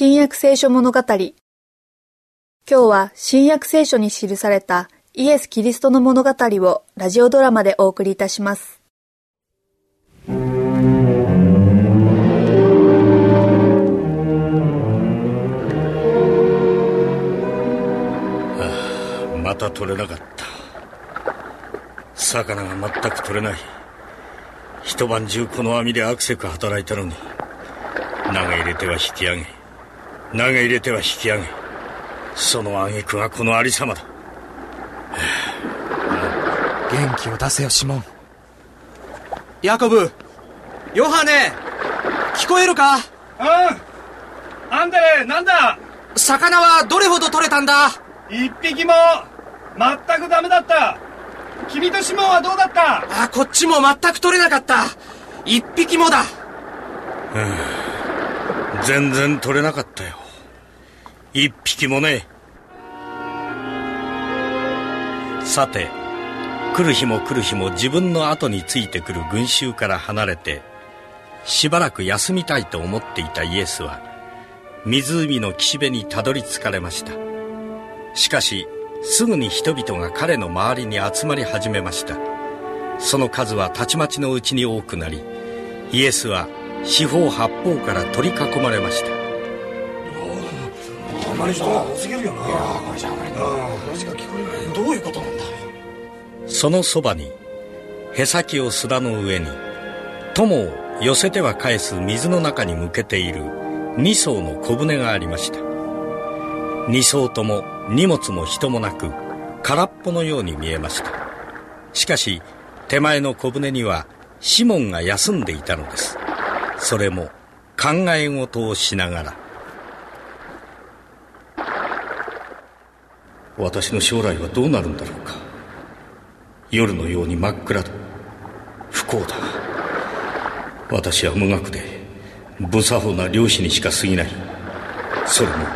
新約聖書物語。今日は新約聖書に記されたイエス・キリストの物語をラジオドラマでお送りいたします。あ また取れなかった。魚が全く取れない。一晩中この網でアクセク働いたのに投げ入れては引き上げ投げ入れては引き上げその挙句がこのありさまだ元気を出せよシモン。ヤコブヨハネ聞こえるか？うん。アンデレなんだ？魚はどれほど取れたんだ？一匹も全くダメだった。君とシモンはどうだった？あこっちも全く取れなかった。一匹もだ全然取れなかったよ。一匹もね。さて来る日も来る日も自分の後についてくる群衆から離れてしばらく休みたいと思っていたイエスは湖の岸辺にたどり着かれました。しかしすぐに人々が彼の周りに集まり始めました。その数はたちまちのうちに多くなりイエスは四方八方から取り囲まれました。あまり人が多すぎるよな。いやこれじゃあまり話が聞こえないどういうことなんだ。そのそばにへさきを砂の上に友を寄せては返す水の中に向けている二艘の小舟がありました。二艘とも荷物も人もなく空っぽのように見えました。しかし手前の小舟にはシモンが休んでいたのですそれも考え事をしながら。私の将来はどうなるんだろうか。夜のように真っ暗だ。不幸だ。私は無学で無作法な漁師にしか過ぎない。それも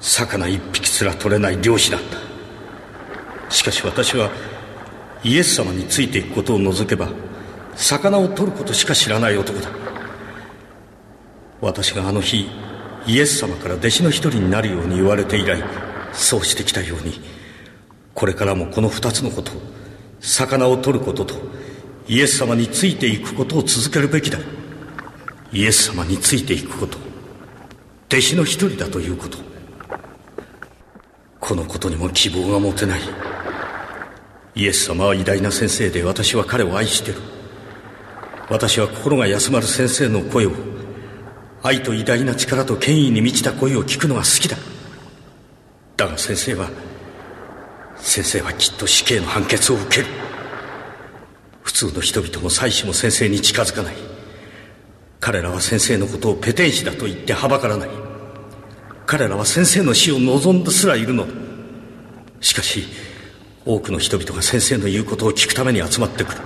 魚一匹すら取れない漁師なんだしかし私はイエス様についていくことを除けば魚を取ることしか知らない男だ。私があの日イエス様から弟子の一人になるように言われて以来そうしてきたようにこれからもこの二つのこと魚を取ることとイエス様についていくことを続けるべきだ。イエス様についていくこと弟子の一人だということ。このことにも希望が持てない。イエス様は偉大な先生で私は彼を愛してる。私は心が休まる先生の声を愛と偉大な力と権威に満ちた声を聞くのが好きだ。だが先生は先生はきっと死刑の判決を受ける。普通の人々も妻子も先生に近づかない。彼らは先生のことをペテン師だと言ってはばからない。彼らは先生の死を望んですらいるのだ。しかし多くの人々が先生の言うことを聞くために集まってくる。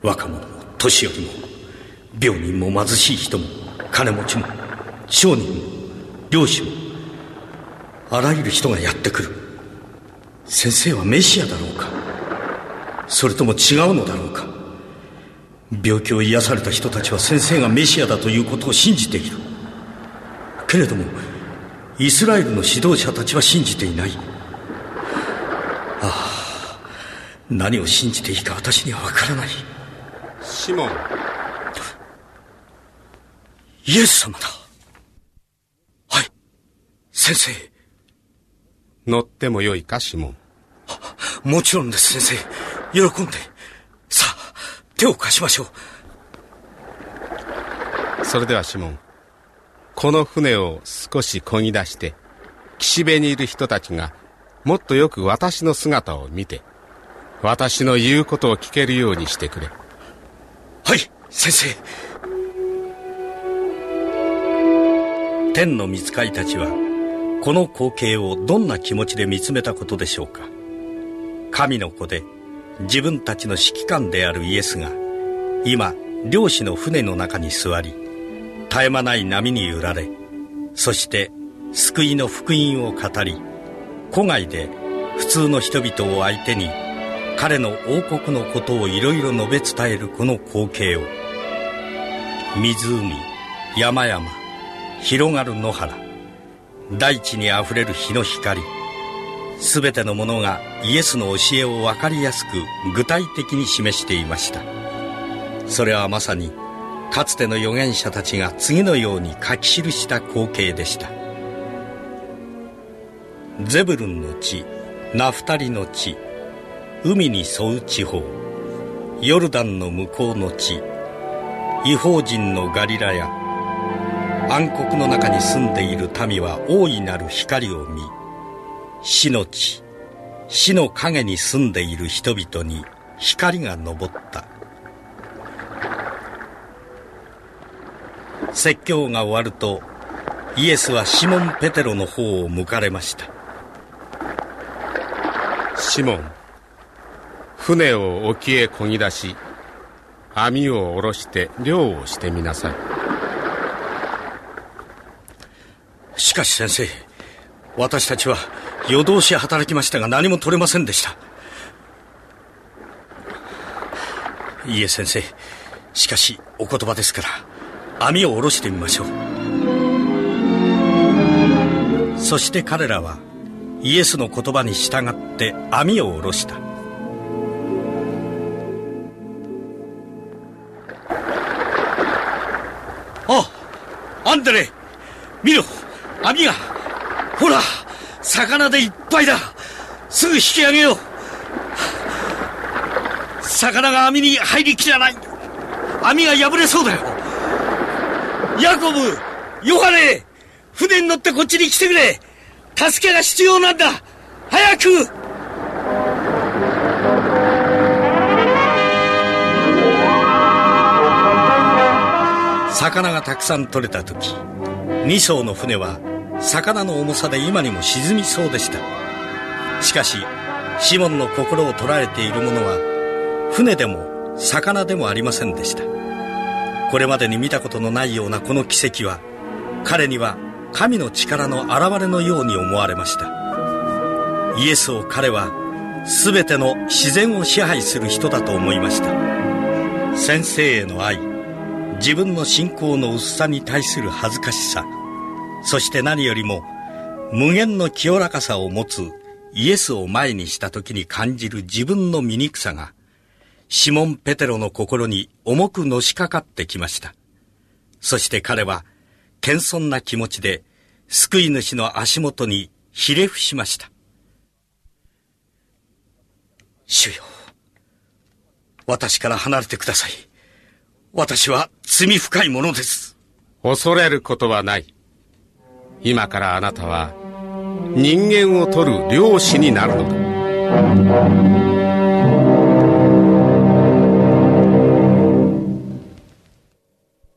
若者も年寄りも病人も貧しい人も金持ちも商人も漁師もあらゆる人がやってくる。先生はメシアだろうか。それとも違うのだろうか。病気を癒された人たちは先生がメシアだということを信じている。けれどもイスラエルの指導者たちは信じていない。ああ何を信じていいか私には分からない。シモン。イエス様だ。はい。先生。乗ってもよいかシモン。もちろんです先生。喜んで。さあ手を貸しましょう。それではシモン。この船を少し漕ぎ出して岸辺にいる人たちがもっとよく私の姿を見て私の言うことを聞けるようにしてくれ。はい先生天の御使いたちはこの光景をどんな気持ちで見つめたことでしょうか。神の子で自分たちの指揮官であるイエスが今漁師の船の中に座り絶え間ない波に揺られそして救いの福音を語り古外で普通の人々を相手に彼の王国のことをいろいろ述べ伝えるこの光景を湖山々広がる野原。大地にあふれる日の光。全てのものがイエスの教えを分かりやすく具体的に示していました。それはまさにかつての預言者たちが次のように書き記した光景でした。ゼブルンの地ナフタリの地海に沿う地方ヨルダンの向こうの地違法人のガリラヤ暗黒の中に住んでいる民は大いなる光を見死の地死の影に住んでいる人々に光が昇った。説教が終わるとイエスはシモン・ペテロの方を向かれました。シモン船を沖へ漕ぎ出し網を下ろして漁をしてみなさい。しかし先生私たちは夜通し働きましたが何も取れませんでした。いいえ先生しかしお言葉ですから網を下ろしてみましょう。そして彼らはイエスの言葉に従って網を下ろした。あアンデレ見ろ。網がほら魚でいっぱいだ。すぐ引き上げよう。魚が網に入りきらない。網が破れそうだよ。ヤコブヨハネ船に乗ってこっちに来てくれ。助けが必要なんだ。早く。魚がたくさん取れた時2艘の船は魚の重さで今にも沈みそうでした。しかしシモンの心を捉えているものは船でも魚でもありませんでした。これまでに見たことのないようなこの奇跡は彼には神の力の現れのように思われました。イエスを彼は全ての自然を支配する人だと思いました。先生への愛自分の信仰の薄さに対する恥ずかしさそして何よりも無限の清らかさを持つイエスを前にした時に感じる自分の醜さがシモン・ペテロの心に重くのしかかってきました。そして彼は謙遜な気持ちで救い主の足元にひれ伏しました。主よ私から離れてください。私は罪深いものです。恐れることはない。今からあなたは人間を取る漁師になるのだ。